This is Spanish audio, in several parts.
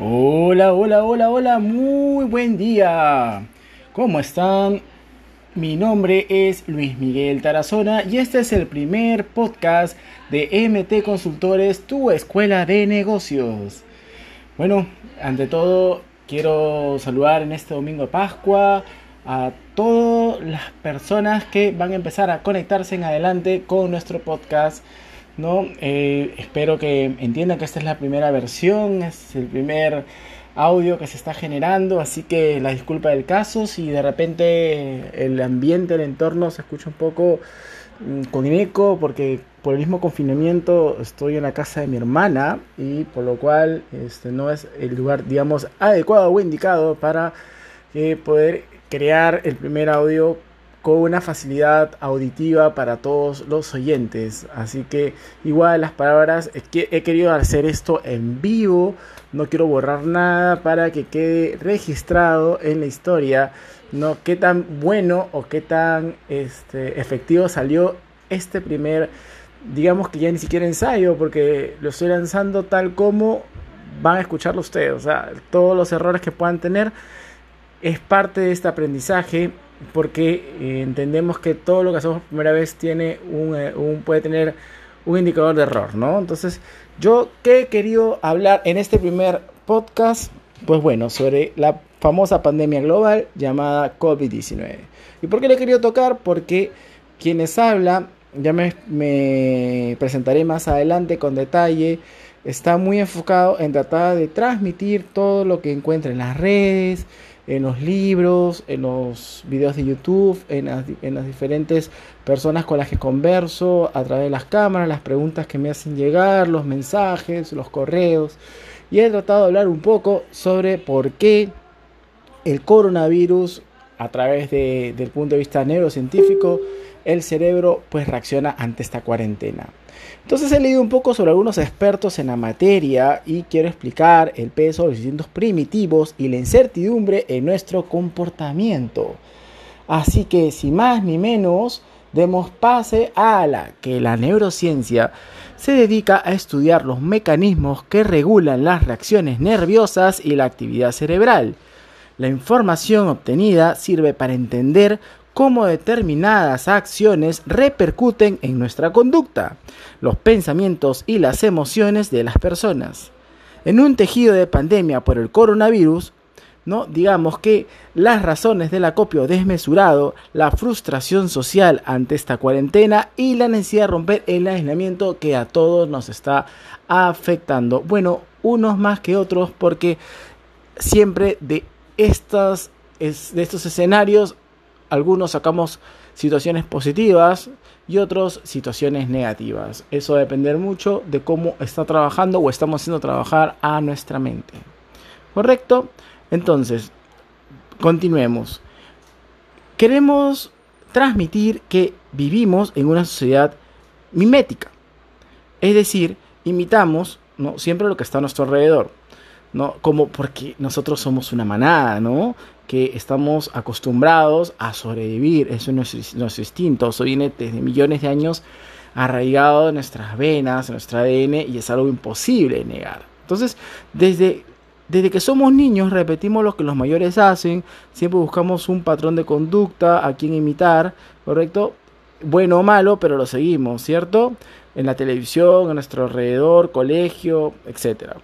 Hola, hola, hola, hola, muy buen día. ¿Cómo están? Mi nombre es Luis Miguel Tarazona y este es el primer podcast de MT Consultores, tu escuela de negocios. Bueno, ante todo quiero saludar en este domingo de Pascua a todas las personas que van a empezar a conectarse en adelante con nuestro podcast ¿no? Eh, espero que entiendan que esta es la primera versión, es el primer audio que se está generando, así que la disculpa del caso, si de repente el ambiente, el entorno se escucha un poco mm, con eco, porque por el mismo confinamiento estoy en la casa de mi hermana y por lo cual este no es el lugar, digamos, adecuado o indicado para eh, poder crear el primer audio con una facilidad auditiva para todos los oyentes. Así que igual las palabras, he querido hacer esto en vivo, no quiero borrar nada para que quede registrado en la historia, no qué tan bueno o qué tan este, efectivo salió este primer, digamos que ya ni siquiera ensayo, porque lo estoy lanzando tal como van a escucharlo ustedes, o sea, todos los errores que puedan tener es parte de este aprendizaje porque eh, entendemos que todo lo que hacemos por primera vez tiene eh, un, puede tener un indicador de error, ¿no? Entonces, yo qué he querido hablar en este primer podcast, pues bueno, sobre la famosa pandemia global llamada COVID-19. ¿Y por qué le he querido tocar? Porque quienes hablan, ya me, me presentaré más adelante con detalle, está muy enfocado en tratar de transmitir todo lo que encuentra en las redes, en los libros, en los videos de YouTube, en las, en las, diferentes personas con las que converso, a través de las cámaras, las preguntas que me hacen llegar, los mensajes, los correos. Y he tratado de hablar un poco sobre por qué el coronavirus, a través de, del punto de vista neurocientífico, el cerebro pues reacciona ante esta cuarentena. Entonces he leído un poco sobre algunos expertos en la materia y quiero explicar el peso de los instintos primitivos y la incertidumbre en nuestro comportamiento. Así que sin más ni menos, demos pase a la que la neurociencia se dedica a estudiar los mecanismos que regulan las reacciones nerviosas y la actividad cerebral. La información obtenida sirve para entender cómo determinadas acciones repercuten en nuestra conducta, los pensamientos y las emociones de las personas. En un tejido de pandemia por el coronavirus, ¿no? Digamos que las razones del acopio desmesurado, la frustración social ante esta cuarentena y la necesidad de romper el aislamiento que a todos nos está afectando. Bueno, unos más que otros porque siempre de estas de estos escenarios algunos sacamos situaciones positivas y otros situaciones negativas. Eso va a depender mucho de cómo está trabajando o estamos haciendo trabajar a nuestra mente. ¿Correcto? Entonces, continuemos. Queremos transmitir que vivimos en una sociedad mimética. Es decir, imitamos ¿no? siempre lo que está a nuestro alrededor. ¿No? Como porque nosotros somos una manada, ¿no? Que estamos acostumbrados a sobrevivir, eso es nuestro, instinto, eso viene desde millones de años arraigado en nuestras venas, en nuestro ADN y es algo imposible de negar. Entonces, desde, desde que somos niños repetimos lo que los mayores hacen, siempre buscamos un patrón de conducta a quien imitar, ¿correcto? Bueno o malo, pero lo seguimos, ¿cierto? En la televisión, en nuestro alrededor, colegio, etcétera.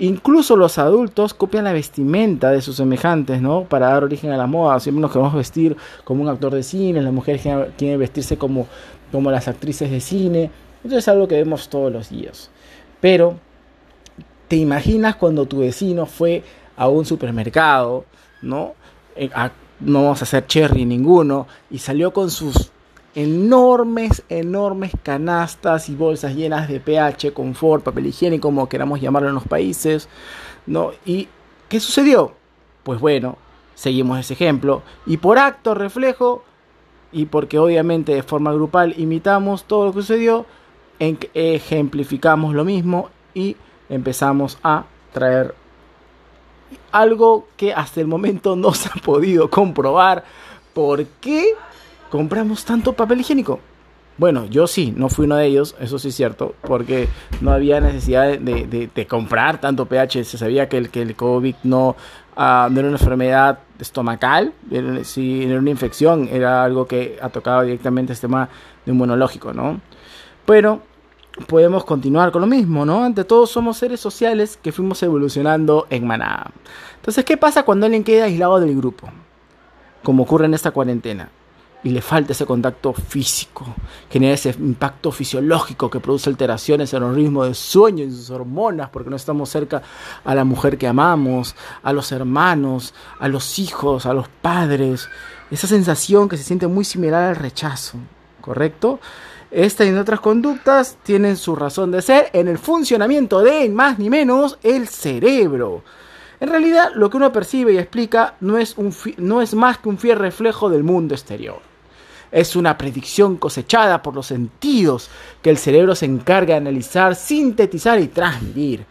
Incluso los adultos copian la vestimenta de sus semejantes, ¿no? Para dar origen a la moda. Siempre nos queremos vestir como un actor de cine, las mujeres quieren vestirse como, como las actrices de cine. Eso es algo que vemos todos los días. Pero, ¿te imaginas cuando tu vecino fue a un supermercado, ¿no? Eh, no vamos a hacer cherry ninguno, y salió con sus enormes, enormes canastas y bolsas llenas de pH, confort, papel higiénico, como queramos llamarlo en los países, ¿no? ¿Y qué sucedió? Pues bueno, seguimos ese ejemplo y por acto reflejo y porque obviamente de forma grupal imitamos todo lo que sucedió, ejemplificamos lo mismo y empezamos a traer algo que hasta el momento no se ha podido comprobar. ¿Por qué? Compramos tanto papel higiénico? Bueno, yo sí, no fui uno de ellos, eso sí es cierto, porque no había necesidad de, comprar tanto pH. Se sabía que el, COVID no, ah, no era una enfermedad estomacal, si era una infección, era algo que ha tocado directamente el sistema inmunológico, ¿no? Pero podemos continuar con lo mismo, ¿no? Ante todo somos seres sociales que fuimos evolucionando en manada. Entonces, ¿qué pasa cuando alguien queda aislado del grupo? Como ocurre en esta cuarentena y le falta ese contacto físico, genera ese impacto fisiológico que produce alteraciones en el ritmo de sueño y sus hormonas, porque no estamos cerca a la mujer que amamos, a los hermanos, a los hijos, a los padres, esa sensación que se siente muy similar al rechazo, ¿correcto? Esta y otras conductas tienen su razón de ser en el funcionamiento de, más ni menos, el cerebro. En realidad, lo que uno percibe y explica no es, un no es más que un fiel reflejo del mundo exterior. Es una predicción cosechada por los sentidos que el cerebro se encarga de analizar, sintetizar y transmitir.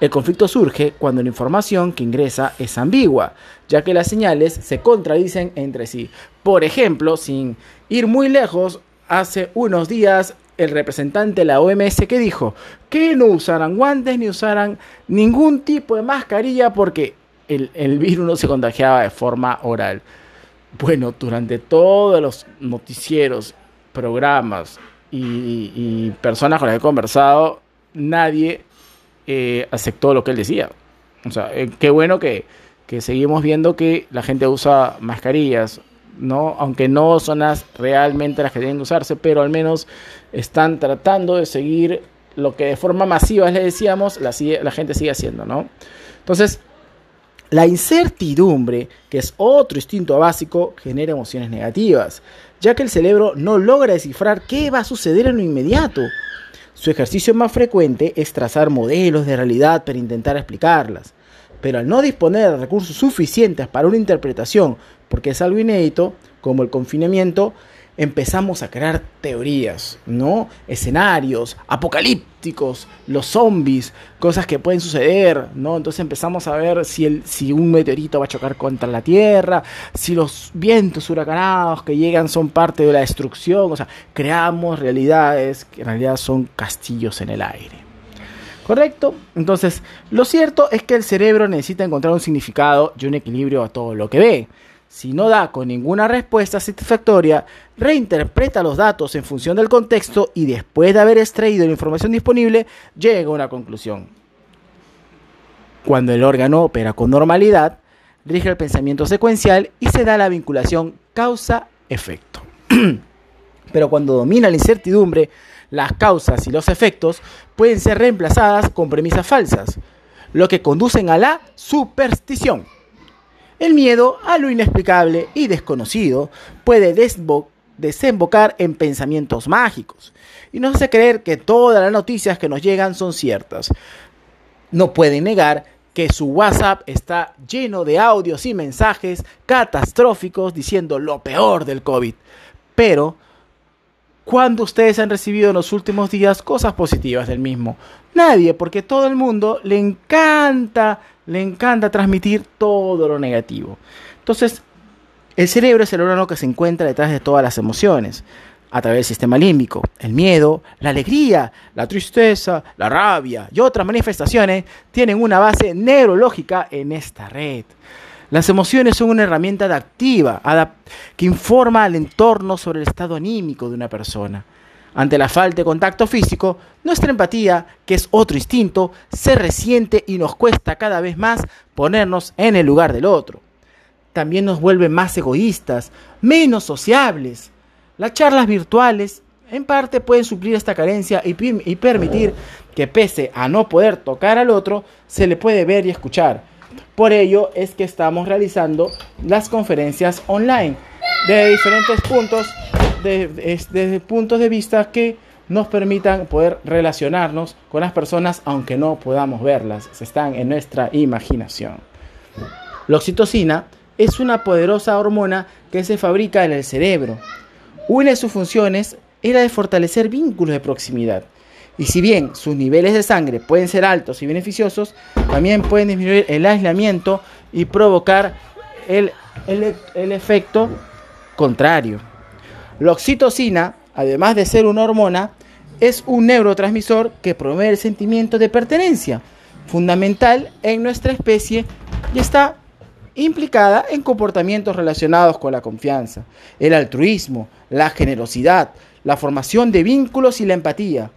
El conflicto surge cuando la información que ingresa es ambigua, ya que las señales se contradicen entre sí. Por ejemplo, sin ir muy lejos, hace unos días el representante de la OMS que dijo que no usarán guantes ni usarán ningún tipo de mascarilla porque el, el virus no se contagiaba de forma oral. Bueno, durante todos los noticieros, programas y, personas con las que he conversado, nadie eh, aceptó lo que él decía. O sea, eh, qué bueno que, que, seguimos viendo que la gente usa mascarillas, ¿no? Aunque no son las realmente las que tienen usarse, pero al menos están tratando de seguir lo que de forma masiva les decíamos, la, la gente sigue haciendo, ¿no? Entonces, la incertidumbre, que es otro instinto básico, genera emociones negativas, ya que el cerebro no logra descifrar qué va a suceder en lo inmediato. Su ejercicio más frecuente es trazar modelos de realidad para intentar explicarlas, pero al no disponer de recursos suficientes para una interpretación, porque es algo inédito, como el confinamiento, empezamos a crear teorías, ¿no? Escenarios apocalípticos, los zombies, cosas que pueden suceder, ¿no? Entonces empezamos a ver si, el, si un meteorito va a chocar contra la Tierra, si los vientos huracanados que llegan son parte de la destrucción, o sea, creamos realidades que en realidad son castillos en el aire. ¿Correcto? Entonces, lo cierto es que el cerebro necesita encontrar un significado y un equilibrio a todo lo que ve. Si no da con ninguna respuesta satisfactoria, reinterpreta los datos en función del contexto y después de haber extraído la información disponible, llega a una conclusión. Cuando el órgano opera con normalidad, rige el pensamiento secuencial y se da la vinculación causa-efecto. Pero cuando domina la incertidumbre, las causas y los efectos pueden ser reemplazadas con premisas falsas, lo que conducen a la superstición. El miedo a lo inexplicable y desconocido puede desembocar en pensamientos mágicos y nos hace creer que todas las noticias que nos llegan son ciertas. No pueden negar que su WhatsApp está lleno de audios y mensajes catastróficos diciendo lo peor del COVID. Pero, ¿cuándo ustedes han recibido en los últimos días cosas positivas del mismo? Nadie, porque todo el mundo le encanta le encanta transmitir todo lo negativo. Entonces, el cerebro es el órgano que se encuentra detrás de todas las emociones, a través del sistema límbico. El miedo, la alegría, la tristeza, la rabia y otras manifestaciones tienen una base neurológica en esta red. Las emociones son una herramienta adaptiva que informa al entorno sobre el estado anímico de una persona. Ante la falta de contacto físico, nuestra empatía, que es otro instinto, se resiente y nos cuesta cada vez más ponernos en el lugar del otro. También nos vuelve más egoístas, menos sociables. Las charlas virtuales en parte pueden suplir esta carencia y, y, permitir que pese a no poder tocar al otro, se le puede ver y escuchar. Por ello es que estamos realizando las conferencias online de diferentes puntos desde puntos de vista que nos permitan poder relacionarnos con las personas aunque no podamos verlas, están en nuestra imaginación. La oxitocina es una poderosa hormona que se fabrica en el cerebro. Una de sus funciones era de fortalecer vínculos de proximidad. Y si bien sus niveles de sangre pueden ser altos y beneficiosos, también pueden disminuir el aislamiento y provocar el, el efecto contrario. La oxitocina además de ser una hormona, es un neurotransmisor que promueve el sentimiento de pertenencia, fundamental en nuestra especie y está implicada en comportamientos relacionados con la confianza, el altruismo, la generosidad, la formación de vínculos y la empatía.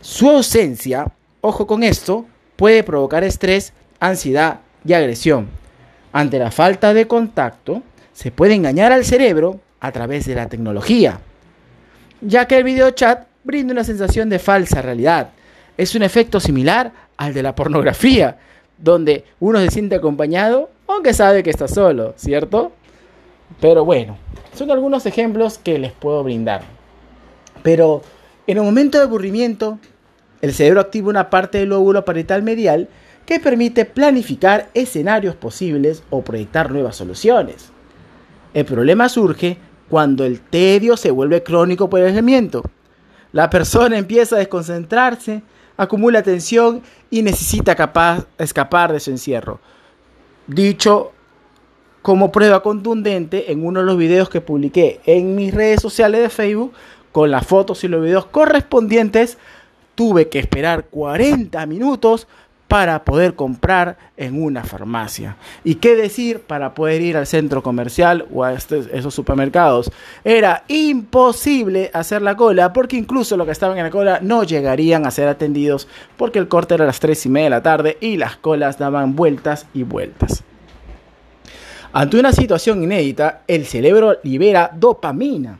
Su ausencia, ojo con esto, puede provocar estrés, ansiedad y agresión. Ante la falta de contacto, se puede engañar al cerebro a través de la tecnología, ya que el videochat brinda una sensación de falsa realidad. Es un efecto similar al de la pornografía, donde uno se siente acompañado aunque sabe que está solo, ¿cierto? Pero bueno, son algunos ejemplos que les puedo brindar. Pero en un momento de aburrimiento, el cerebro activa una parte del lóbulo parietal medial que permite planificar escenarios posibles o proyectar nuevas soluciones. El problema surge cuando el tedio se vuelve crónico por el aislamiento. La persona empieza a desconcentrarse, acumula tensión y necesita escapar de su encierro. Dicho como prueba contundente en uno de los videos que publiqué en mis redes sociales de Facebook, con las fotos y los videos correspondientes, tuve que esperar 40 minutos para poder comprar en una farmacia. ¿Y qué decir para poder ir al centro comercial o a este, esos supermercados? Era imposible hacer la cola porque incluso los que estaban en la cola no llegarían a ser atendidos porque el corte era a las 3 y media de la tarde y las colas daban vueltas y vueltas. Ante una situación inédita, el cerebro libera dopamina,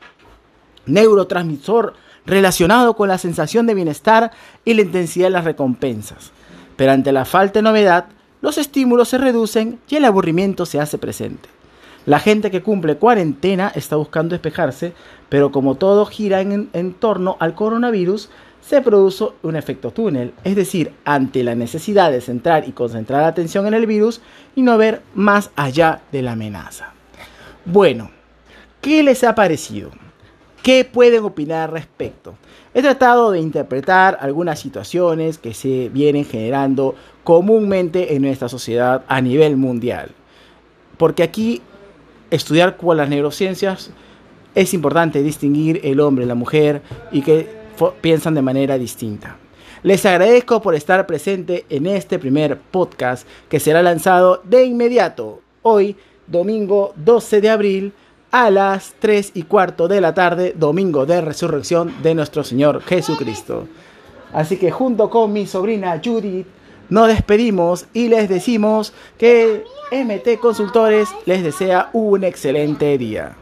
neurotransmisor relacionado con la sensación de bienestar y la intensidad de las recompensas. Pero ante la falta de novedad, los estímulos se reducen y el aburrimiento se hace presente. La gente que cumple cuarentena está buscando despejarse, pero como todo gira en, torno al coronavirus, se produce un efecto túnel, es decir, ante la necesidad de centrar y concentrar la atención en el virus y no ver más allá de la amenaza. Bueno, ¿qué les ha parecido? ¿Qué pueden opinar al respecto? He tratado de interpretar algunas situaciones que se vienen generando comúnmente en nuestra sociedad a nivel mundial. Porque aquí estudiar con las neurociencias es importante distinguir el hombre y la mujer y que piensan de manera distinta. Les agradezco por estar presente en este primer podcast que será lanzado de inmediato hoy, domingo 12 de abril a las 3 y cuarto de la tarde, domingo de resurrección de nuestro Señor Jesucristo. Así que junto con mi sobrina Judith nos despedimos y les decimos que MT Consultores les desea un excelente día.